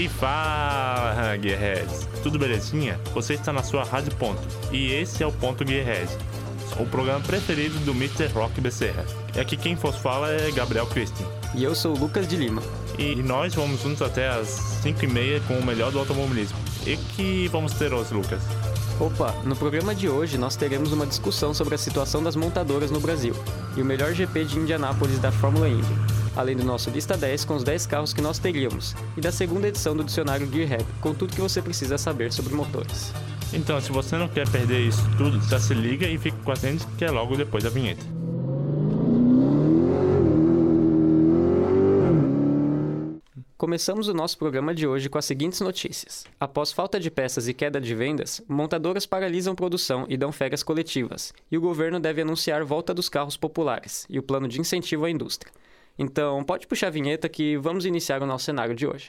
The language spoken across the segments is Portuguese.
E fala, Gearheads! Tudo belezinha? Você está na sua Rádio Ponto. E esse é o Ponto Gearhead, o programa preferido do Mr. Rock Becerra. E aqui quem vos fala é Gabriel Christian. E eu sou o Lucas de Lima. E nós vamos juntos até as 5 e meia com o melhor do automobilismo. E que vamos ter hoje, Lucas? Opa, no programa de hoje nós teremos uma discussão sobre a situação das montadoras no Brasil e o melhor GP de Indianápolis da Fórmula Indy, além do nosso lista 10 com os 10 carros que nós teríamos e da segunda edição do dicionário Gearhead com tudo que você precisa saber sobre motores. Então, se você não quer perder isso tudo, já se liga e fique com a gente que é logo depois da vinheta. Começamos o nosso programa de hoje com as seguintes notícias. Após falta de peças e queda de vendas, montadoras paralisam produção e dão férias coletivas, e o governo deve anunciar volta dos carros populares e o plano de incentivo à indústria. Então, pode puxar a vinheta que vamos iniciar o nosso cenário de hoje.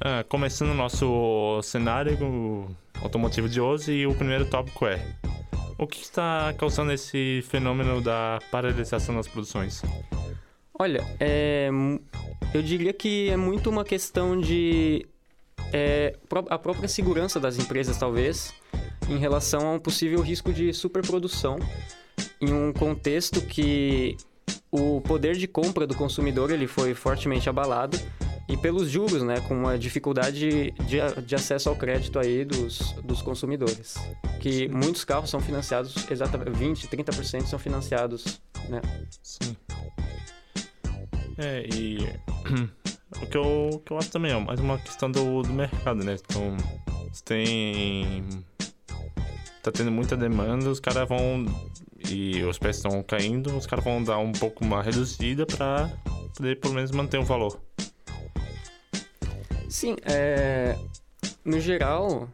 Ah, começando o nosso cenário automotivo de hoje e o primeiro tópico é o que está causando esse fenômeno da paralisação das produções? Olha, é, eu diria que é muito uma questão de é, a própria segurança das empresas, talvez, em relação a um possível risco de superprodução em um contexto que o poder de compra do consumidor ele foi fortemente abalado e pelos juros, né, com a dificuldade de, de acesso ao crédito aí dos, dos consumidores. Que muitos carros são financiados, exatamente 20, 30% são financiados, né? Sim. É, e o que eu, que eu acho também é mais uma questão do, do mercado, né? Então, tem. Tá tendo muita demanda, os caras vão. E os preços estão caindo, os caras vão dar um pouco uma reduzida para poder pelo menos manter o valor. Sim, é... no geral,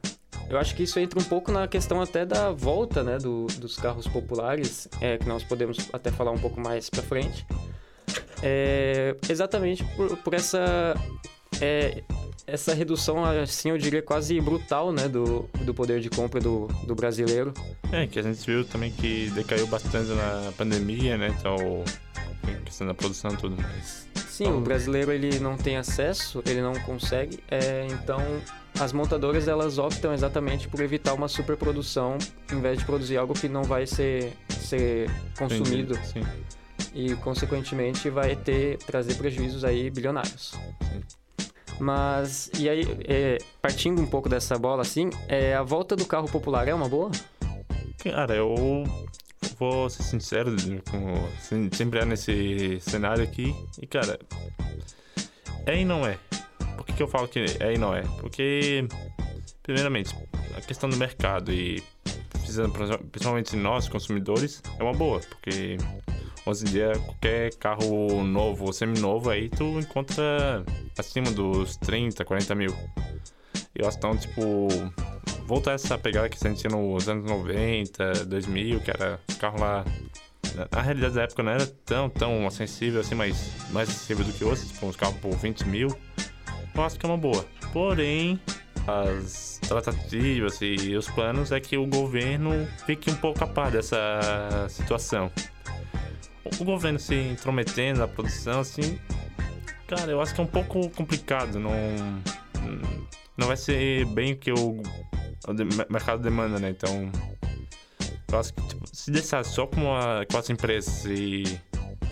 eu acho que isso entra um pouco na questão até da volta né, do, dos carros populares, é, que nós podemos até falar um pouco mais para frente. É, exatamente por, por essa, é, essa redução, assim, eu diria quase brutal, né, do, do poder de compra do, do brasileiro. É, que a gente viu também que decaiu bastante na pandemia, né, então, questão da produção tudo mais. Sim, o brasileiro ele não tem acesso, ele não consegue, é, então as montadoras elas optam exatamente por evitar uma superprodução em vez de produzir algo que não vai ser, ser consumido Sim. E consequentemente vai ter trazer prejuízos aí bilionários. Mas e aí é, partindo um pouco dessa bola assim, é, a volta do carro popular é uma boa? Cara, eu vou ser sincero, como sempre é nesse cenário aqui. E, cara, é e não é. Por que, que eu falo que é e não é? Porque, primeiramente, a questão do mercado e principalmente nós, consumidores, é uma boa. Porque hoje em dia, qualquer carro novo ou seminovo aí, tu encontra acima dos 30, 40 mil. E elas estão, tipo, voltar essa pegada que a gente tinha nos anos 90, 2000, que era carro lá. Na realidade da época não era tão, tão acessível assim, mas mais acessível do que hoje, tipo uns carros por 20 mil. Eu acho que é uma boa. Porém, as tratativas e os planos é que o governo fique um pouco a par dessa situação. O governo se intrometendo na produção, assim, cara, eu acho que é um pouco complicado. Não, não vai ser bem o que o o mercado demanda, né? Então, eu acho que tipo, se deixar só com, a, com as empresas e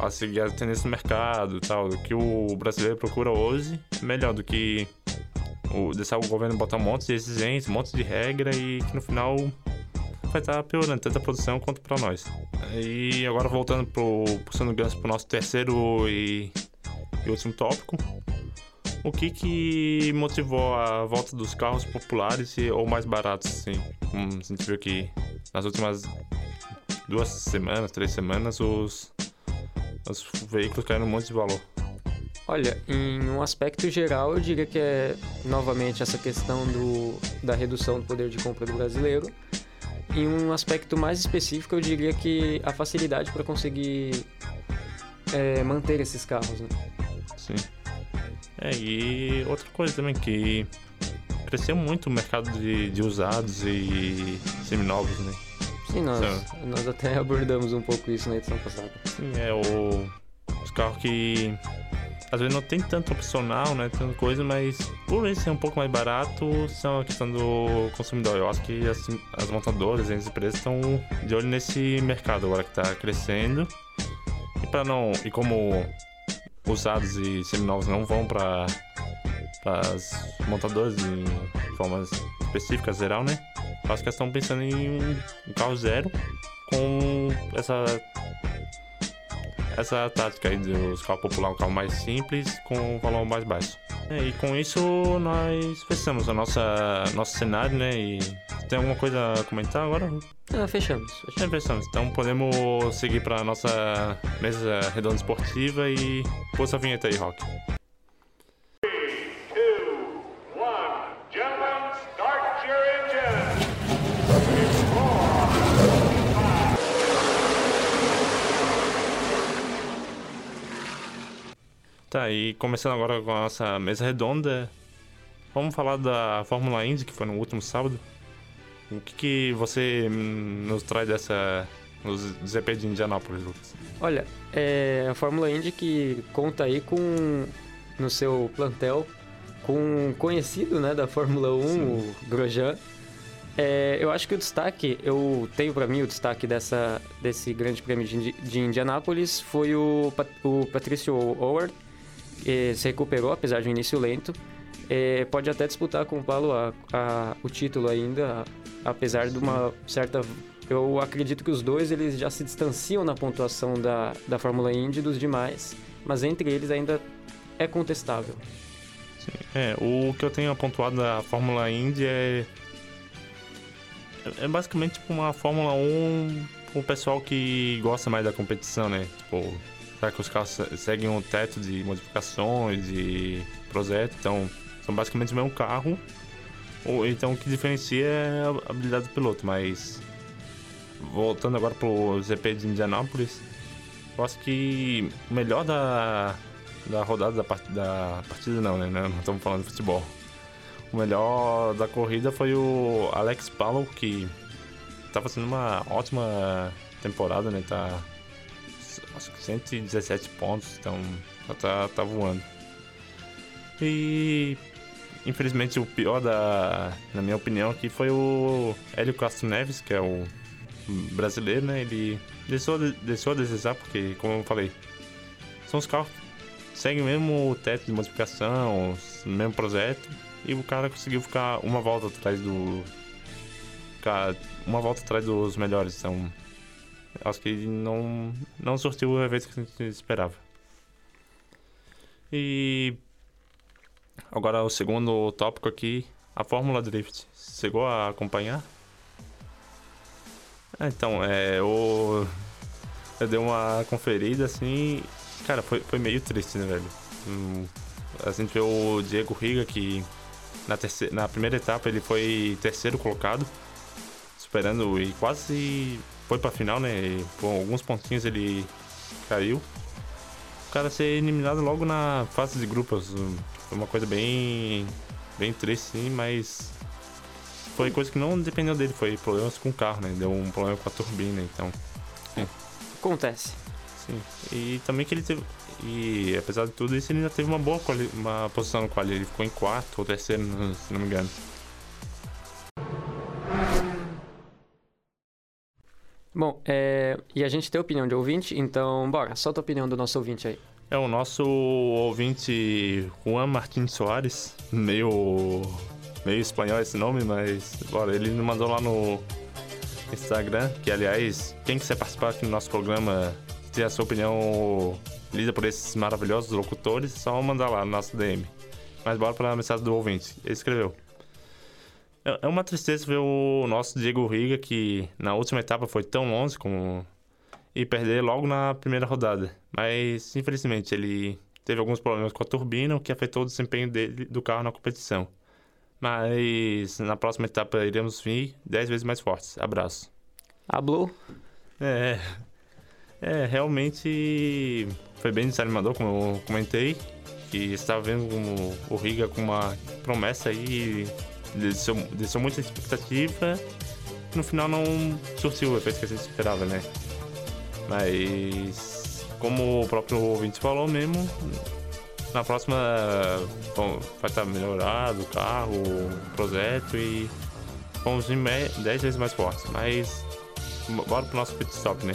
a seguir a tendência do mercado tal, do que o brasileiro procura hoje, melhor do que o, deixar o governo botar um monte de exigências, um monte de regra e que no final vai estar piorando tanto a produção quanto para nós. E agora voltando pro, puxando gancho pro nosso terceiro e, e último tópico, o que que motivou a volta dos carros populares ou mais baratos, assim? Como a gente viu que nas últimas duas semanas, três semanas, os, os veículos caíram um monte de valor. Olha, em um aspecto geral, eu diria que é novamente essa questão do, da redução do poder de compra do brasileiro. Em um aspecto mais específico, eu diria que a facilidade para conseguir é, manter esses carros. Né? Sim. É, e outra coisa também que cresceu muito o mercado de, de usados e seminovos, né? Sim, nós, nós até abordamos um pouco isso na edição passada. Sim, é o, os carros que às vezes não tem tanto opcional, né? Tanta coisa, mas por ele ser um pouco mais barato, são a questão do consumidor. Eu acho que as, as montadoras as empresas estão de olho nesse mercado agora que está crescendo. E para não. E como usados e seminovos não vão para as montadoras de formas específicas, geral, né? Eu acho que elas estão pensando em um carro zero com essa essa tática aí dos carros popular, um carro mais simples com um valor mais baixo. É, e com isso nós fechamos o nossa, nosso cenário, né? E tem alguma coisa a comentar agora? Ah, fechamos. fechamos. É, fechamos. Então podemos seguir para nossa mesa redonda esportiva e pôr essa vinheta aí, Rock. Tá, e começando agora com a nossa mesa redonda, vamos falar da Fórmula Indy, que foi no último sábado. O que, que você nos traz dessa nos GP de Indianápolis, Lucas? Olha, é a Fórmula Indy que conta aí com no seu plantel com um conhecido né, da Fórmula 1, Sim. o Grosjean. É, eu acho que o destaque, eu tenho para mim o destaque dessa, desse grande prêmio de, de Indianápolis foi o, o Patrício Howard, se recuperou, apesar de um início lento. É, pode até disputar com o Paulo a, a, o título ainda, apesar de uma certa... Eu acredito que os dois eles já se distanciam na pontuação da, da Fórmula Indy dos demais, mas entre eles ainda é contestável. Sim, é, o que eu tenho pontuado da Fórmula Indy é é basicamente tipo uma Fórmula 1 com o pessoal que gosta mais da competição, né? Tipo, Será que os carros seguem um teto de modificações e projetos? Então, são basicamente o mesmo carro. Ou, então, o que diferencia é a habilidade do piloto. Mas, voltando agora pro GP de Indianápolis, eu acho que o melhor da, da rodada da partida, da partida não, né? Não estamos falando de futebol. O melhor da corrida foi o Alex Palou, que está fazendo uma ótima temporada, né? Tá acho que 117 pontos, então tá, tá voando. E infelizmente o pior da, na minha opinião aqui foi o Hélio Castro Neves, que é o brasileiro, né? Ele deixou, deixou a desejar porque, como eu falei, são os carros que seguem o mesmo teto de modificação, o mesmo projeto, e o cara conseguiu ficar uma volta atrás do. Ficar uma volta atrás dos melhores, então acho que não, não surtiu o efeito que a gente esperava. E agora o segundo tópico aqui, a Fórmula Drift. Chegou a acompanhar? Ah, então, é, eu, eu dei uma conferida assim, cara, foi, foi meio triste, né, velho? Hum, a gente vê o Diego Riga que na, terceira, na primeira etapa ele foi terceiro colocado, superando e quase foi pra final, né? E, com alguns pontinhos ele caiu. O cara ser eliminado logo na fase de grupos. Foi uma coisa bem. bem triste, sim, mas. Foi coisa que não dependeu dele, foi problemas com o carro, né? Deu um problema com a turbina, então. É. Acontece. Sim. E também que ele teve. E apesar de tudo isso, ele ainda teve uma boa uma posição no quali. Ele ficou em quarto ou terceiro, se não me engano. Bom, é, e a gente tem opinião de ouvinte, então bora, solta a opinião do nosso ouvinte aí. É o nosso ouvinte Juan Martins Soares, meio, meio espanhol esse nome, mas bora, ele me mandou lá no Instagram, que aliás, quem quiser participar aqui no nosso programa, ter a sua opinião lida por esses maravilhosos locutores, só mandar lá no nosso DM. Mas bora para a mensagem do ouvinte. Ele escreveu. É, é uma tristeza ver o nosso Diego Riga, que na última etapa foi tão longe como... e perder logo na primeira rodada. Mas, infelizmente, ele teve alguns problemas com a turbina, o que afetou o desempenho dele, do carro na competição. Mas na próxima etapa iremos vir 10 vezes mais fortes. Abraço. Hablou? É. É, realmente foi bem desanimador, como eu comentei. Que estava vendo o Riga com uma promessa aí deixou, deixou muita expectativa no final não surtiu o efeito que a gente esperava, né? Mas, como o próprio ouvinte falou mesmo, na próxima bom, vai estar melhorado o carro, o projeto e vamos vir 10 vezes mais fortes. Mas, bora pro nosso pit stop, né?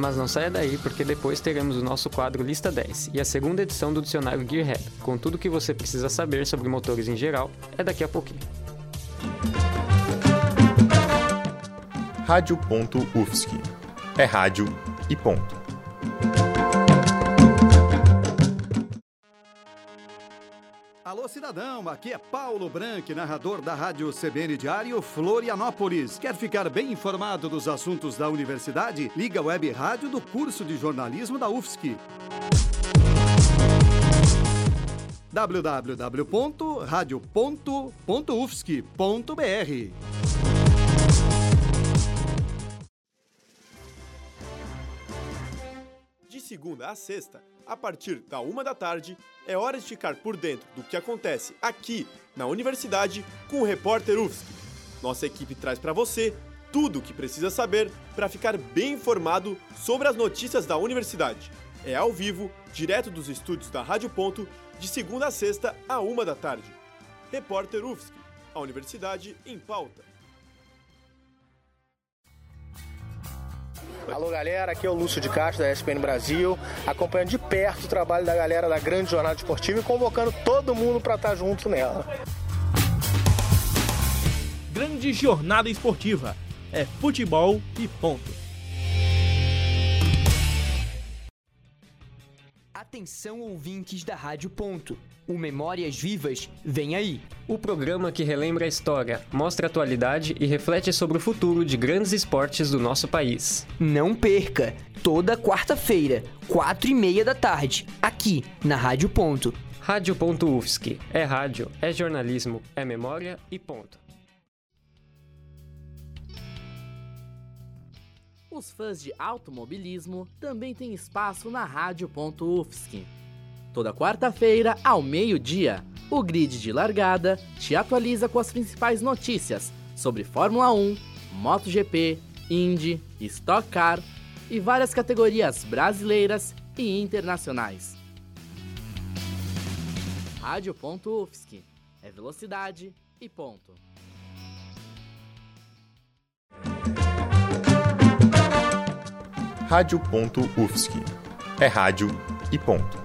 Mas não saia daí, porque depois teremos o nosso quadro Lista 10 e a segunda edição do dicionário Gearhead, com tudo o que você precisa saber sobre motores em geral, é daqui a pouquinho. Rádio.UFSC. É rádio e ponto. Alô, cidadão, aqui é Paulo Branco, narrador da Rádio CBN Diário Florianópolis. Quer ficar bem informado dos assuntos da universidade? Liga a web rádio do curso de jornalismo da UFSC. www.radio.ufsc.br De segunda a sexta, a partir da uma da tarde, é hora de ficar por dentro do que acontece aqui na universidade com o repórter UFSC. Nossa equipe traz para você tudo o que precisa saber para ficar bem informado sobre as notícias da universidade. É ao vivo, direto dos estúdios da Rádio Ponto, de segunda a sexta, a uma da tarde. Repórter UFSC, a Universidade em Pauta. Alô galera, aqui é o Lúcio de Castro da ESPN Brasil, acompanhando de perto o trabalho da galera da Grande Jornada Esportiva e convocando todo mundo para estar junto nela. Grande Jornada Esportiva é futebol e ponto. Atenção ouvintes da Rádio Ponto. O Memórias Vivas vem aí. O programa que relembra a história, mostra a atualidade e reflete sobre o futuro de grandes esportes do nosso país. Não perca! Toda quarta-feira, quatro e meia da tarde, aqui na Rádio Ponto. Rádio.UFSC. É rádio, é jornalismo, é memória e ponto. Os fãs de automobilismo também têm espaço na Rádio.UFSC. Toda quarta-feira, ao meio-dia, o grid de largada te atualiza com as principais notícias sobre Fórmula 1, MotoGP, Indy, Stock Car e várias categorias brasileiras e internacionais. Rádio.UFSC é velocidade e ponto. Rádio.UFSC. É rádio e ponto.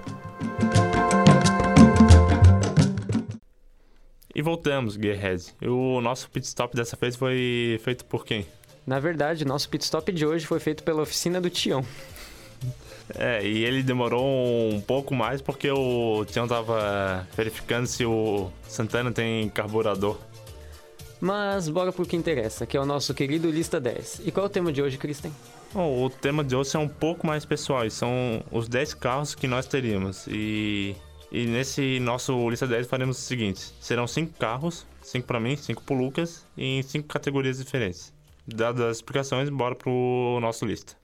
E voltamos, Gearhead. O nosso pit stop dessa vez foi feito por quem? Na verdade, nosso pit stop de hoje foi feito pela oficina do Tião. É, e ele demorou um pouco mais porque o Tião tava verificando se o Santana tem carburador. Mas bora pro que interessa, que é o nosso querido Lista 10. E qual é o tema de hoje, Kristen? Bom, o tema de hoje é um pouco mais pessoal, são os 10 carros que nós teríamos. E, e nesse nosso lista 10 faremos o seguinte: serão 5 carros, 5 para mim, 5 pro Lucas, e em 5 categorias diferentes. Dadas as explicações, bora pro nosso lista.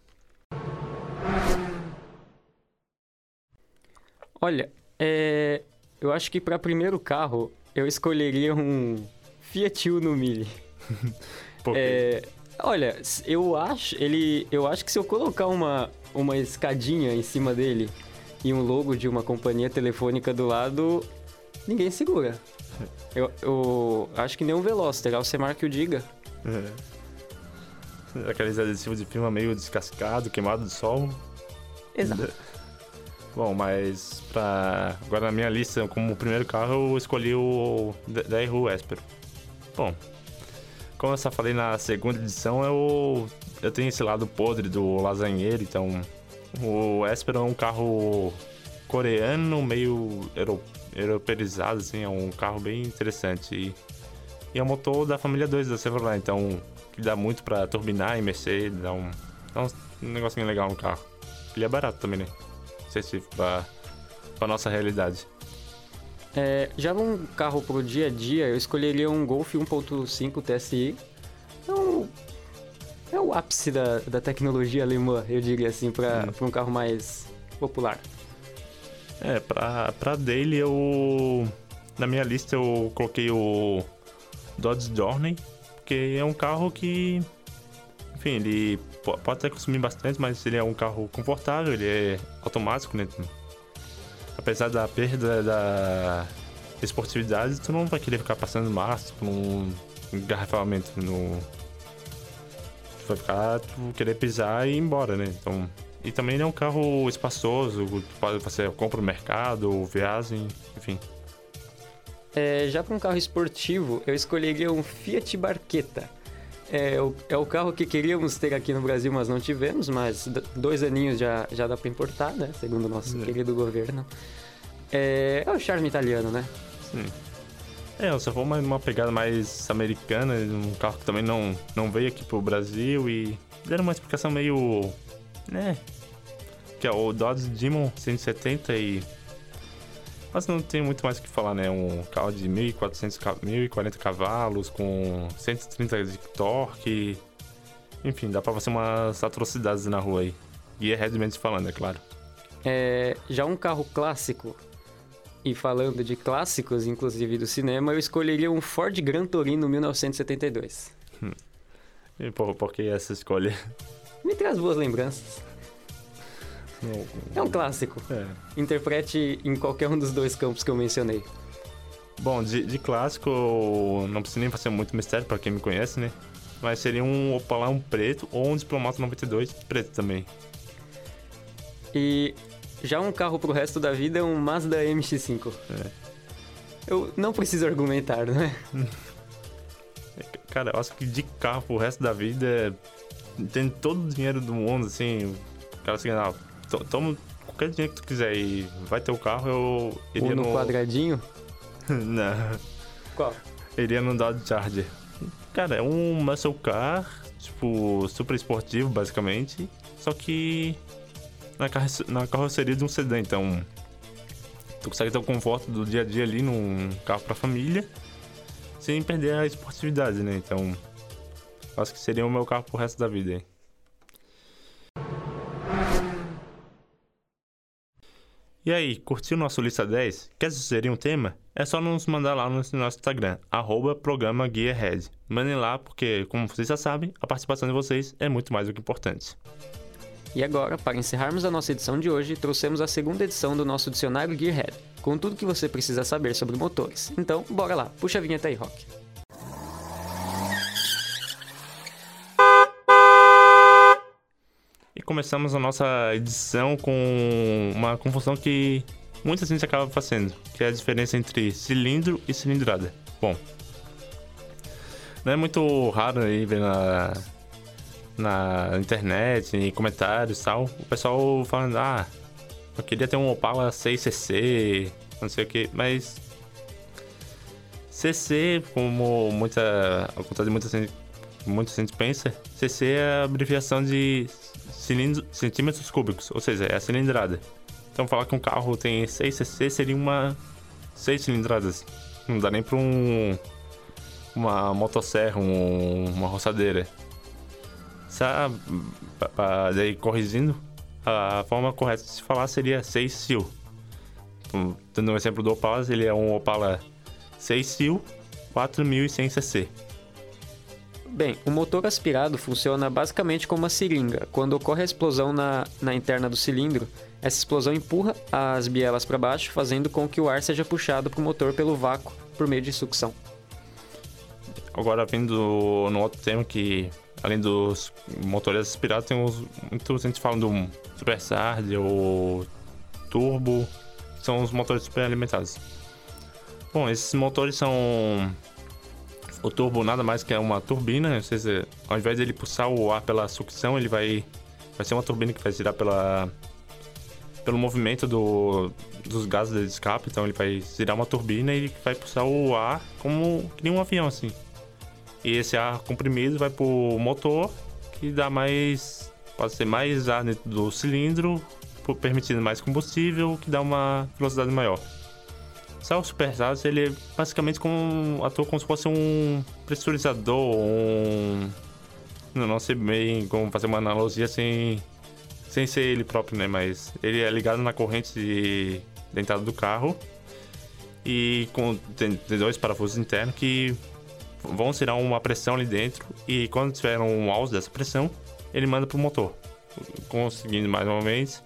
Olha, é, eu acho que para primeiro carro eu escolheria um Fiat Uno Mille. Por quê? É, olha, eu acho, ele, eu acho que se eu colocar uma, uma escadinha em cima dele e um logo de uma companhia telefônica do lado, ninguém segura. Eu, eu acho que nem um Veloster, Alcemar que o diga. É. Aqueles adesivos de firma meio descascado, queimado do sol. Exato. Bom, mas pra... agora na minha lista, como primeiro carro, eu escolhi o DRU Espero. Bom, como eu só falei na segunda edição, eu, eu tenho esse lado podre do lasanheiro, então o Espero é um carro coreano, meio euro, europeizado, assim, é um carro bem interessante. E, e é um motor da família 2 da Chevrolet, então que dá muito pra turbinar e mexer, dá um, dá um negocinho legal no carro. Ele é barato também, né? Específico pra, pra nossa realidade. É, já num carro pro dia a dia, eu escolheria um Golf 1.5 TSI. É, um, é o ápice da, da tecnologia alemã, eu diria assim, para Hum. um carro mais popular. É, pra, pra dele eu. Na minha lista eu coloquei o Dodge Journey, porque é um carro que, enfim, ele po- pode até consumir bastante, mas ele é um carro confortável, ele é automático, né? Apesar da perda da esportividade, tu não vai querer ficar passando massa por um no... Tu vai ficar, tu querer pisar e ir embora, né? Então... E também ele é um carro espaçoso, tu pode- você compra no mercado, viagem, enfim. É, já para um carro esportivo, eu escolheria um Fiat Barchetta. É o, é o carro que queríamos ter aqui no Brasil, mas não tivemos, mas dois aninhos já, já dá para importar, né? Segundo o nosso querido governo. É, é o charme italiano, né? Sim. É, se for uma, uma pegada mais americana, um carro que também não, não veio aqui pro Brasil e deram uma explicação meio. né? Que é o Dodge Demon 170 e. Mas não tem muito mais o que falar, né? Um carro de 1.400, ca- 1.040 cavalos com 130 de torque. Enfim, dá pra fazer umas atrocidades na rua aí. E é falando, é claro. É, já um carro clássico, e falando de clássicos, inclusive do cinema, eu escolheria um Ford Gran Torino 1972. E por, por que essa escolha? Me traz boas lembranças. É um clássico. É. Interprete em qualquer um dos dois campos que eu mencionei. Bom, de, de clássico, não precisa nem fazer muito mistério pra quem me conhece, né? Mas seria um Opala um preto ou um Diplomata 92 preto também. E já um carro pro resto da vida é um Mazda MX-5. É. Eu não preciso argumentar, né? Cara, eu acho que de carro pro resto da vida, tem todo o dinheiro do mundo, assim. O cara não, to- toma qualquer dinheiro que tu quiser e vai ter o carro, eu iria Ou no quadradinho. não, Qual? iria no Dodge Charger. Cara, é um muscle car, tipo, super esportivo, basicamente. Só que na, carroce- na carroceria de um sedã, então. Tu consegue ter o conforto do dia a dia ali num carro pra família, sem perder a esportividade, né? Então. Acho que seria o meu carro pro resto da vida aí. E aí, curtiu nosso Lista 10? Quer sugerir um tema? É só nos mandar lá no nosso Instagram, arroba programa. Mandem lá, porque, como vocês já sabem, a participação de vocês é muito mais do que importante. E agora, para encerrarmos a nossa edição de hoje, trouxemos a segunda edição do nosso dicionário Gearhead, com tudo que você precisa saber sobre motores. Então, bora lá, puxa a vinheta aí, Rock. E começamos a nossa edição com uma confusão que muita gente acaba fazendo, que é a diferença entre cilindro e cilindrada. Bom, não é muito raro aí ver na, na internet, em comentários e tal, o pessoal falando, ah, eu queria ter um Opala 6cc, não sei o que, mas CC, como muita, ao contrário de muita gente, muita gente pensa, CC é a abreviação de centímetros cúbicos, ou seja, é a cilindrada. Então falar que um carro tem 6 cc seria uma 6 cilindradas. Não dá nem para um uma motosserra, um, uma roçadeira. Sabe, daí corrigindo, a forma correta de se falar seria 6 sil. Então, Dando um exemplo do Opala, ele é um Opala 6 sil 4100 cc. Bem, o motor aspirado funciona basicamente como uma seringa. Quando ocorre a explosão na, na interna do cilindro, essa explosão empurra as bielas para baixo, fazendo com que o ar seja puxado para o motor pelo vácuo por meio de sucção. Agora vindo no outro tema que, além dos motores aspirados, tem uns. Muito gente fala do Supercharger ou Turbo, são os motores super alimentados. Bom, esses motores são. O turbo nada mais que é uma turbina, ou seja, ao invés de ele puxar o ar pela sucção, ele vai. Vai ser uma turbina que vai girar pela. Pelo movimento do, dos gases de escape, então ele vai girar uma turbina e vai puxar o ar como que nem um avião assim. E esse ar comprimido vai pro motor, que dá mais. Pode ser mais ar dentro do cilindro, permitindo mais combustível, que dá uma velocidade maior. Só o supercharger, ele é basicamente como atua como se fosse um pressurizador, um. Não, sei bem como fazer uma analogia sem, sem ser ele próprio, né? Mas ele é ligado na corrente de, da entrada do carro e com, tem, tem dois parafusos internos que vão tirar uma pressão ali dentro e quando tiver um alto dessa pressão, ele manda pro motor, conseguindo mais uma vez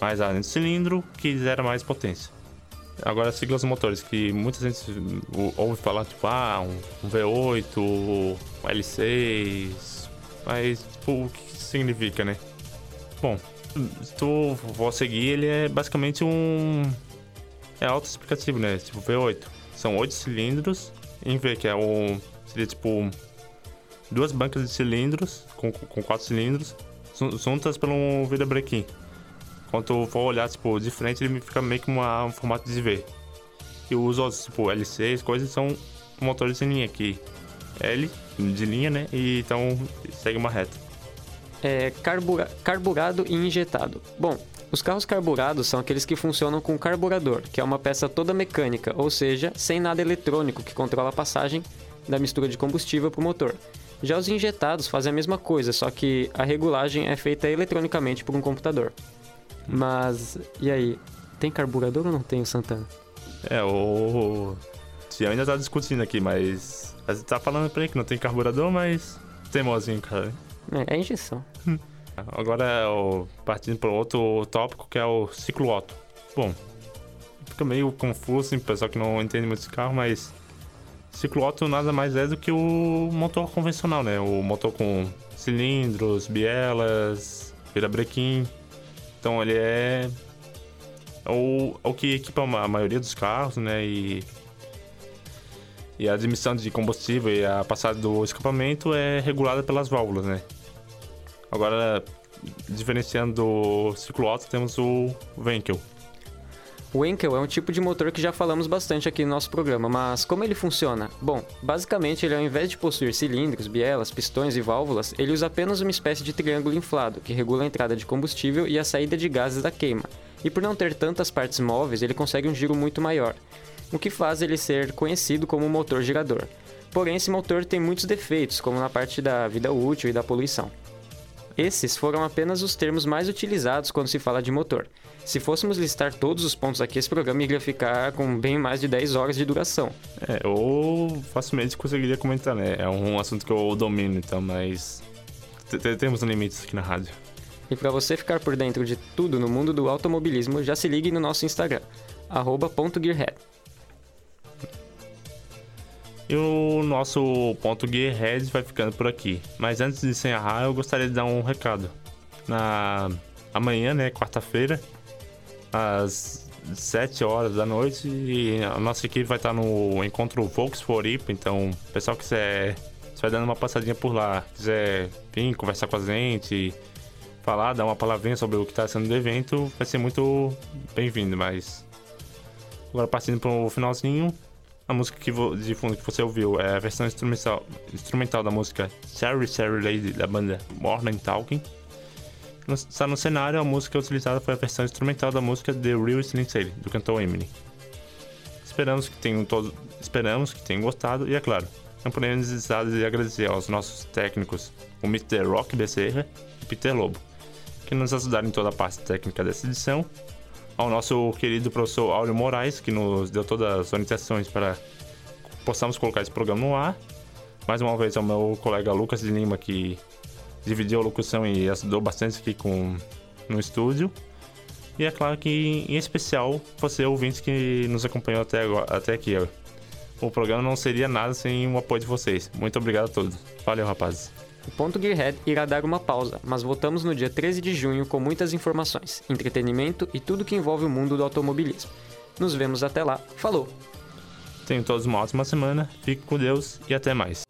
mais ar no cilindro que gera mais potência. Agora, siglas motores que muita gente ouve falar, tipo, ah, um, V8, um L6, mas, tipo, o que significa, né? Bom, se tu for seguir, ele é basicamente um... É autoexplicativo, né? Tipo, V8. São oito cilindros em V, que é um... Seria, tipo, duas bancas de cilindros, com, com quatro cilindros, juntas por um vidabrequim. Quando tu for olhar, tipo, de frente, ele fica meio que uma, um formato de V. E os outros, tipo, L6, coisas, são motores em linha aqui. L, de linha, né? E então segue uma reta. É carbura carburado e injetado. Bom, os carros carburados são aqueles que funcionam com carburador, que é uma peça toda mecânica, ou seja, sem nada eletrônico que controla a passagem da mistura de combustível para o motor. Já os injetados fazem a mesma coisa, só que a regulagem é feita eletronicamente por um computador. Mas, e aí? Tem carburador ou não tem o Santana? É, o. Tião ainda tá discutindo aqui, mas. A gente tá falando pra ele que não tem carburador, mas. Teimosinho, cara. É, é injeção. Agora, é o... partindo para outro tópico que é o ciclo Otto. Bom, fica meio confuso, assim, pessoal que não entende muito esse carro, mas. Ciclo Otto nada mais é do que o motor convencional, né? O motor com cilindros, bielas, virabrequim. Então ele é, é o, é o que equipa a maioria dos carros, né? E, e a admissão de combustível e a passagem do escapamento é regulada pelas válvulas, né? Agora, diferenciando do ciclo alto, temos o Venkel. O Enkel é um tipo de motor que já falamos bastante aqui no nosso programa, mas como ele funciona? Bom, basicamente ele ao invés de possuir cilindros, bielas, pistões e válvulas, ele usa apenas uma espécie de triângulo inflado, que regula a entrada de combustível e a saída de gases da queima. E por não ter tantas partes móveis, ele consegue um giro muito maior, o que faz ele ser conhecido como motor girador. Porém, esse motor tem muitos defeitos, como na parte da vida útil e da poluição. Esses foram apenas os termos mais utilizados quando se fala de motor. Se fôssemos listar todos os pontos aqui, esse programa iria ficar com bem mais de 10 horas de duração. É, ou facilmente conseguiria comentar, né? É um assunto que eu domino, então, mas. Temos limites aqui na rádio. E para você ficar por dentro de tudo no mundo do automobilismo, já se ligue no nosso Instagram, @gearhead. E o nosso ponto Gearhead vai ficando por aqui. Mas antes de encerrar, eu gostaria de dar um recado. Na amanhã, né, quarta-feira, às 7 horas da noite e a nossa equipe vai estar no encontro Volks Floripa, então pessoal que quiser, vai dando uma passadinha por lá, quiser vir conversar com a gente, falar, dar uma palavrinha sobre o que está sendo do evento, vai ser muito bem-vindo, mas agora partindo para o finalzinho, a música que de fundo que você ouviu é a versão instrumental, instrumental da música Sorry Sorry Lady da banda Morning Talking está no cenário, a música utilizada foi a versão instrumental da música The Real Slim Shady, do cantor Eminem. Esperamos que tenham todos, esperamos que tenham gostado e é claro, não podemos deixar de agradecer aos nossos técnicos, o Mr. Rock Becerra e Peter Lobo, que nos ajudaram em toda a parte técnica dessa edição, ao nosso querido professor Áureo Moraes, que nos deu todas as orientações para possamos colocar esse programa no ar. Mais uma vez ao meu colega Lucas de Lima, que dividiu a locução e ajudou bastante aqui com, no estúdio. E é claro que, em especial, você ouvinte que nos acompanhou até, agora, até aqui. O programa não seria nada sem o apoio de vocês. Muito obrigado a todos. Valeu, rapazes. O Ponto Gearhead irá dar uma pausa, mas voltamos no dia 13 de junho com muitas informações, entretenimento e tudo que envolve o mundo do automobilismo. Nos vemos até lá. Falou! Tenham todos uma ótima semana, fiquem com Deus e até mais.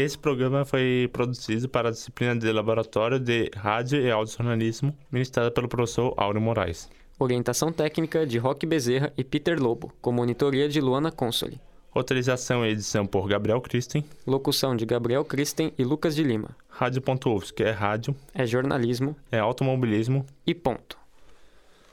Esse programa foi produzido para a disciplina de Laboratório de Rádio e Audiojornalismo, ministrada pelo professor Áureo Moraes. Orientação técnica de Roque Bezerra e Peter Lobo, com monitoria de Luana Consoli. Roteirização e edição por Gabriel Christen. Locução de Gabriel Christen e Lucas de Lima. Rádio.UFSC é rádio. É jornalismo. É automobilismo. E ponto.